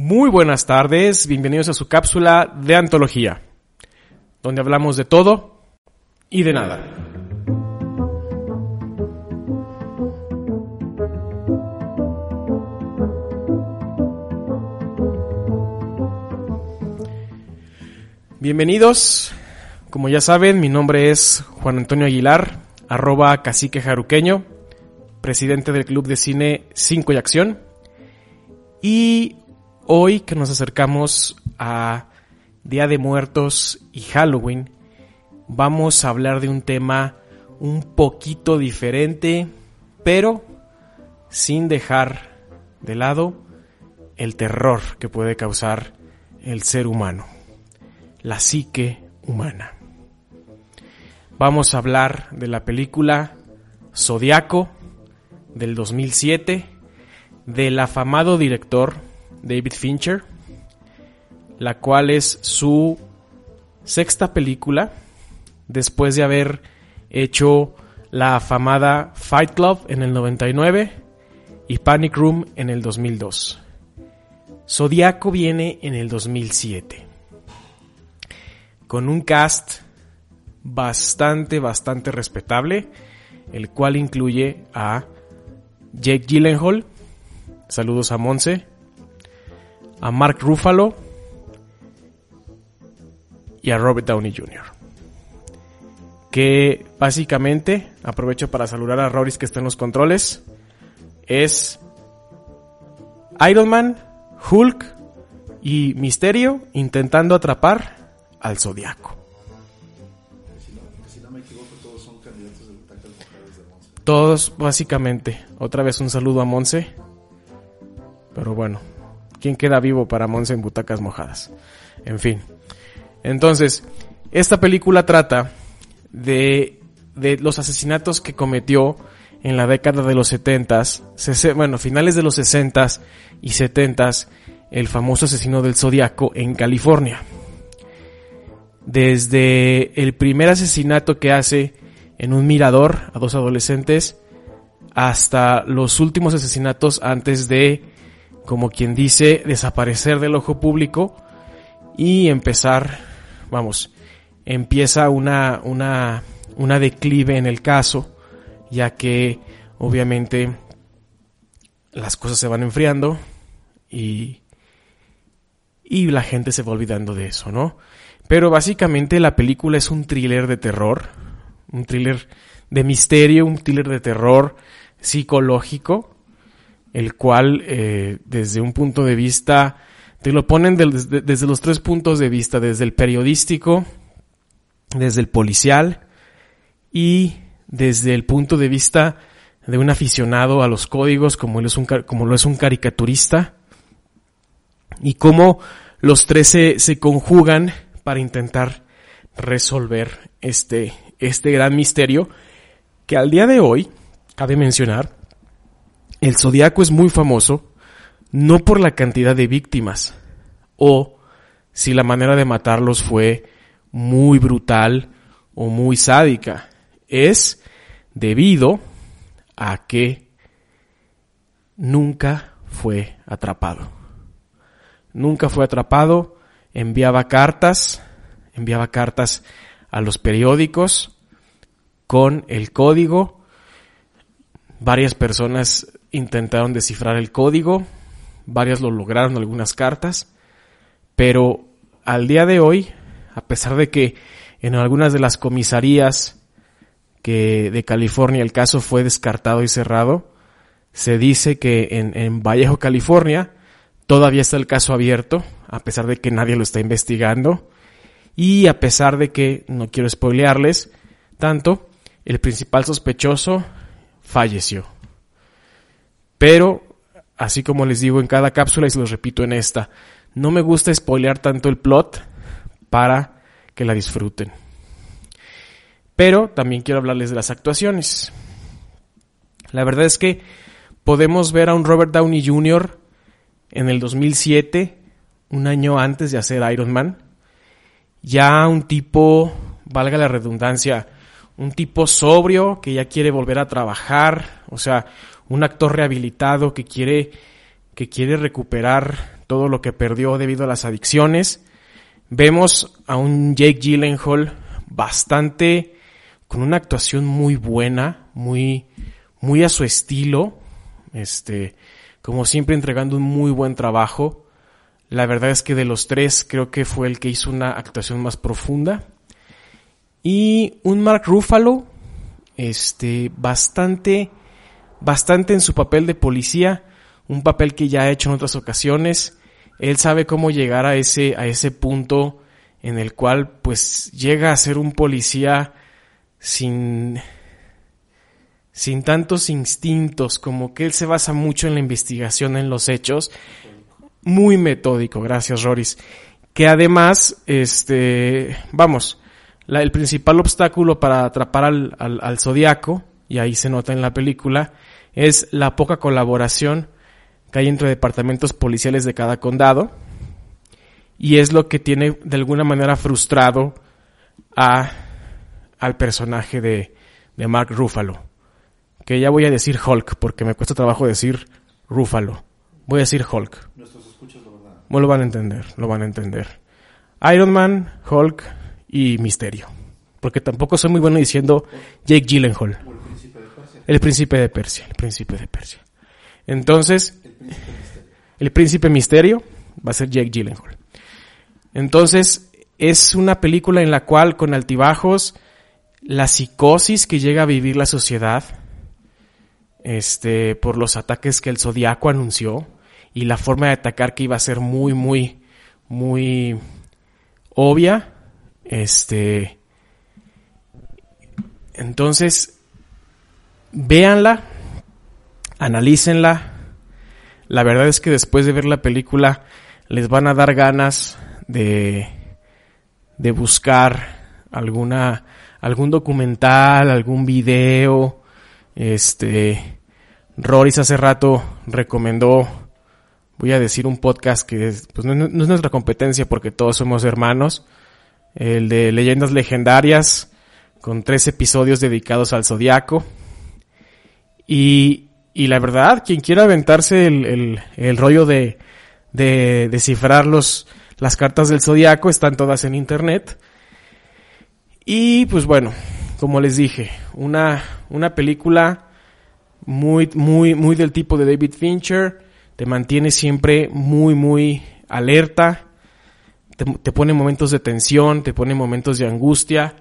Muy buenas tardes, bienvenidos a su cápsula de antología, donde hablamos de todo y de nada. Bienvenidos, como ya saben, mi nombre es Juan Antonio Aguilar, arroba cacique jaruqueño, presidente del Club de Cine 5 y Acción. Y hoy que nos acercamos a Día de Muertos y Halloween, vamos a hablar de un tema un poquito diferente, pero sin dejar de lado el terror que puede causar el ser humano, la psique humana. Vamos a hablar de la película Zodiaco del 2007 del afamado director David Fincher, la cual es su sexta película después de haber hecho la afamada Fight Club en el 99 y Panic Room en el 2002. Zodiaco viene en el 2007 con un cast bastante, bastante respetable, el cual incluye a Jake Gyllenhaal, saludos a Monse, a Mark Ruffalo y a Robert Downey Jr. Que básicamente, aprovecho para saludar a Roris que está en los controles, es Iron Man, Hulk y Misterio intentando atrapar al Zodiaco. Todos, básicamente. Otra vez un saludo a Monse. Pero bueno, ¿quién queda vivo para Monse en butacas mojadas? En fin. Entonces, esta película trata de, de los asesinatos que cometió en la década de los 70s, bueno, finales de los 60s y 70s, el famoso asesino del Zodiaco en California. Desde el primer asesinato que hace en un mirador a dos adolescentes hasta los últimos asesinatos antes de, como quien dice, desaparecer del ojo público y empezar, vamos, empieza una, una, una declive en el caso, ya que obviamente las cosas se van enfriando y, y la gente se va olvidando de eso, ¿no? Pero básicamente la película es un thriller de terror, un thriller de misterio, un thriller de terror psicológico, el cual eh, desde un punto de vista, te lo ponen desde los tres puntos de vista, desde el periodístico, desde el policial y desde el punto de vista de un aficionado a los códigos como, es un, como lo es un caricaturista y cómo los tres se, se conjugan para intentar resolver este, este gran misterio que al día de hoy, cabe mencionar, el zodiaco es muy famoso no por la cantidad de víctimas o si la manera de matarlos fue muy brutal o muy sádica. Es debido a que nunca fue atrapado. Nunca fue atrapado, enviaba cartas, enviaba cartas a los periódicos con el código. Varias personas intentaron descifrar el código, varias lo lograron algunas cartas, pero al día de hoy, a pesar de que en algunas de las comisarías que de California el caso fue descartado y cerrado, se dice que en, en Vallejo, California, todavía está el caso abierto, a pesar de que nadie lo está investigando y a pesar de que, no quiero spoilearles tanto, el principal sospechoso falleció. Pero, así como les digo en cada cápsula y se los repito en esta, no me gusta spoilear tanto el plot para que la disfruten. Pero también quiero hablarles de las actuaciones. La verdad es que podemos ver a un Robert Downey Jr. en el 2007, un año antes de hacer Iron Man, ya un tipo, valga la redundancia, un tipo sobrio que ya quiere volver a trabajar, o sea, un actor rehabilitado que quiere que quiere recuperar todo lo que perdió debido a las adicciones. Vemos a un Jake Gyllenhaal bastante con una actuación muy buena, muy muy a su estilo, este, como siempre entregando un muy buen trabajo. La verdad es que de los tres creo que fue el que hizo una actuación más profunda. Y un Mark Ruffalo, este, bastante, bastante en su papel de policía, un papel que ya ha hecho en otras ocasiones. Él sabe cómo llegar a ese, a ese punto en el cual pues llega a ser un policía sin, sin tantos instintos, como que él se basa mucho en la investigación, en los hechos, muy metódico, gracias Roris, que además, este, vamos, el principal obstáculo para atrapar al, al, zodiaco, y ahí se nota en la película, es la poca colaboración que hay entre departamentos policiales de cada condado, y es lo que tiene de alguna manera frustrado a, al personaje de, de Mark Ruffalo que ya voy a decir Hulk, porque me cuesta trabajo decir Rúfalo. Voy a decir Hulk. Nuestros escuchas lo van a... lo van a entender, lo van a entender. Iron Man, Hulk y Misterio. Porque tampoco soy muy bueno diciendo Jake Gyllenhaal. El príncipe de Persia. El príncipe de Persia, Entonces, el príncipe Misterio va a ser Jake Gyllenhaal. Entonces, es una película en la cual con altibajos la psicosis que llega a vivir la sociedad, este, por los ataques que el Zodiaco anunció y la forma de atacar que iba a ser muy, muy, muy obvia. Este, entonces, véanla, analícenla. La verdad es que después de ver la película les van a dar ganas de, de buscar alguna, algún documental, algún video, este, Roris hace rato recomendó, voy a decir un podcast que pues no, es nuestra competencia porque todos somos hermanos, el de Leyendas Legendarias, con tres episodios dedicados al Zodiaco. Y, y la verdad, quien quiera aventarse el, el, rollo de, de descifrar los, las cartas del Zodiaco, están todas en internet. Y pues bueno, como les dije, una, una película muy, muy, muy del tipo de David Fincher, te mantiene siempre muy, muy alerta, te, pone momentos de tensión, te pone momentos de angustia,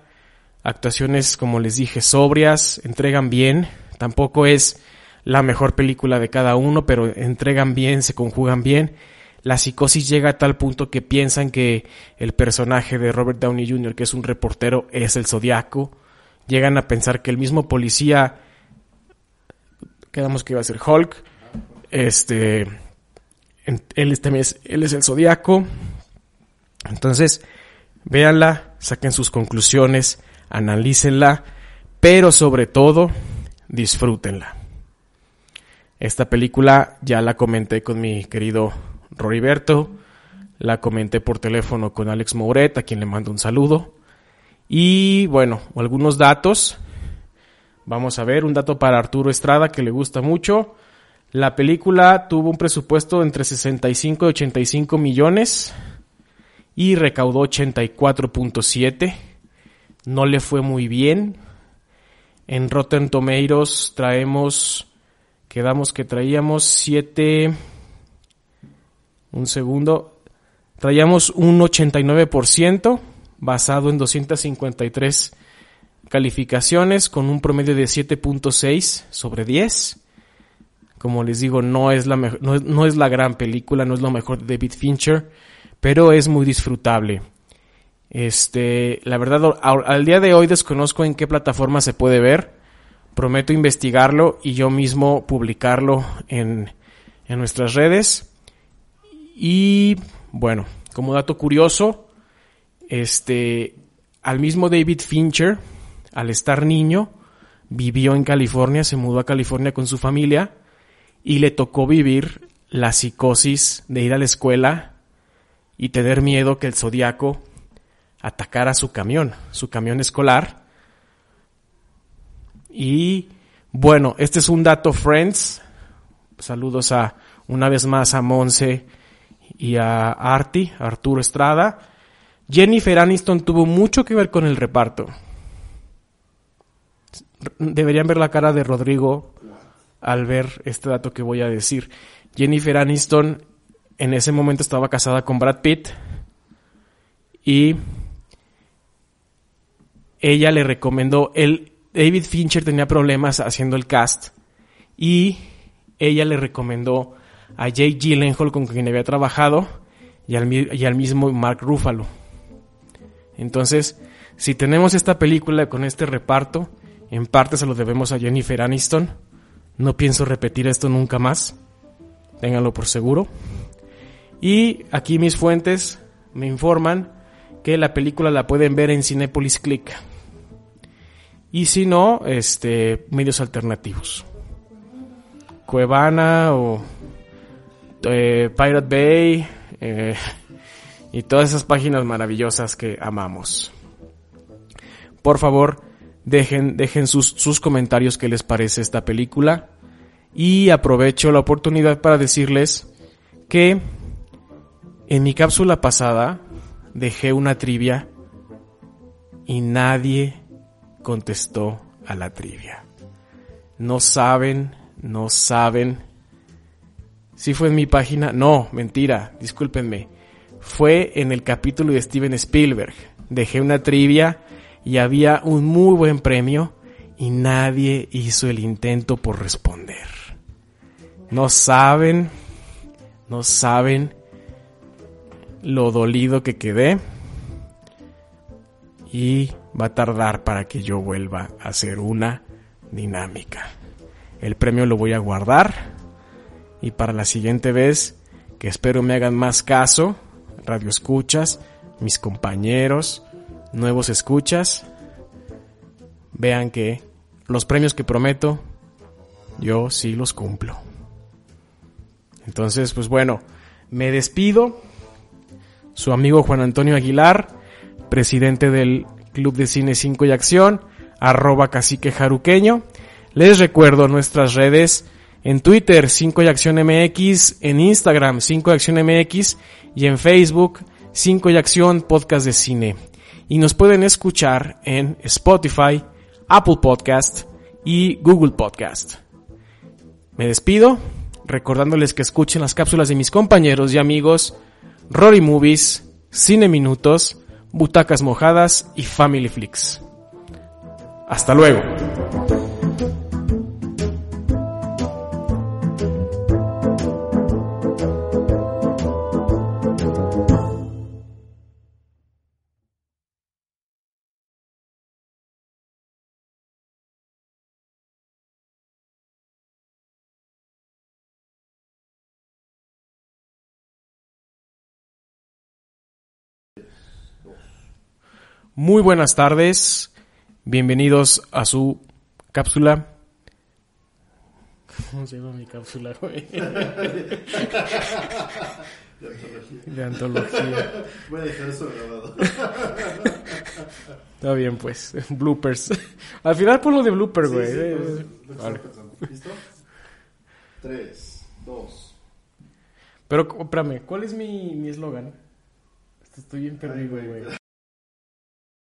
actuaciones, como les dije, sobrias, entregan bien, tampoco es la mejor película de cada uno, pero entregan bien, se conjugan bien. La psicosis llega a tal punto que piensan que el personaje de Robert Downey Jr., que es un reportero, es el zodiaco. Llegan a pensar que el mismo policía quedamos que iba a ser Hulk. Este, él, este es, él es el zodiaco. Entonces, véanla, saquen sus conclusiones, analícenla, pero sobre todo, disfrútenla. Esta película ya la comenté con mi querido Roriberto, la comenté por teléfono con Alex Mouret, a quien le mando un saludo. Y bueno, algunos datos Vamos a ver un dato para Arturo Estrada que le gusta mucho. La película tuvo un presupuesto entre 65 y 85 millones y recaudó 84.7. No le fue muy bien. En Rotten Tomatoes traemos, quedamos que traíamos 7, un segundo, traíamos un 89% basado en 253 calificaciones con un promedio de 7.6 sobre 10. Como les digo, no es, la no, es la gran película, no es lo mejor de David Fincher, pero es muy disfrutable. Este, la verdad, al, día de hoy desconozco en qué plataforma se puede ver. Prometo investigarlo y yo mismo publicarlo en, en nuestras redes. Y bueno, como dato curioso, este, al mismo David Fincher, al estar niño, vivió en California, se mudó a California con su familia y le tocó vivir la psicosis de ir a la escuela y tener miedo que el zodiaco atacara su camión, su camión escolar. Y bueno, este es un dato Friends. Saludos a una vez más a Monse y a Artie, Arturo Estrada. Jennifer Aniston tuvo mucho que ver con el reparto. Deberían ver la cara de Rodrigo al ver este dato que voy a decir. Jennifer Aniston en ese momento estaba casada con Brad Pitt y ella le recomendó, el David Fincher tenía problemas haciendo el cast y ella le recomendó a Jake Gyllenhaal con quien había trabajado y al, y al mismo Mark Ruffalo. Entonces, si tenemos esta película con este reparto, en parte se lo debemos a Jennifer Aniston. No pienso repetir esto nunca más. Ténganlo por seguro. Y aquí mis fuentes me informan que la película la pueden ver en Cinepolis Click. Y si no, este, medios alternativos. Cuevana o eh, Pirate Bay eh, y todas esas páginas maravillosas que amamos. Por favor, dejen, dejen sus, sus comentarios qué les parece esta película. Y aprovecho la oportunidad para decirles que en mi cápsula pasada dejé una trivia y nadie contestó a la trivia. No saben, no saben. Si fue en mi página, no, mentira, discúlpenme. Fue en el capítulo de Steven Spielberg. Dejé una trivia y había un muy buen premio y nadie hizo el intento por responder. No saben, no saben lo dolido que quedé y va a tardar para que yo vuelva a hacer una dinámica. El premio lo voy a guardar y para la siguiente vez que espero me hagan más caso, radio escuchas, mis compañeros, nuevos escuchas, vean que los premios que prometo yo sí los cumplo. Entonces, pues bueno, me despido su amigo Juan Antonio Aguilar, presidente del Club de Cine 5 y Acción, arroba cacique jaruqueño. Les recuerdo nuestras redes en Twitter 5 y Acción MX, en Instagram 5 y Acción MX y en Facebook 5 y Acción Podcast de Cine. Y nos pueden escuchar en Spotify, Apple Podcast y Google Podcast. Me despido recordándoles que escuchen las cápsulas de mis compañeros y amigos Rory Movies, Cine Minutos, Butacas Mojadas y Family Flicks. Hasta luego. Muy buenas tardes, bienvenidos a su cápsula. ¿Cómo se llama mi cápsula, güey? De antología. Voy a dejar eso grabado. Está bien, pues. Bloopers. Al final ponlo de blooper, güey. Sí, sí, Eh, pues, lo que vale. ¿Listo? Tres, dos. Pero, espérame, ¿cuál es mi mi eslogan? Estoy bien perdido, güey.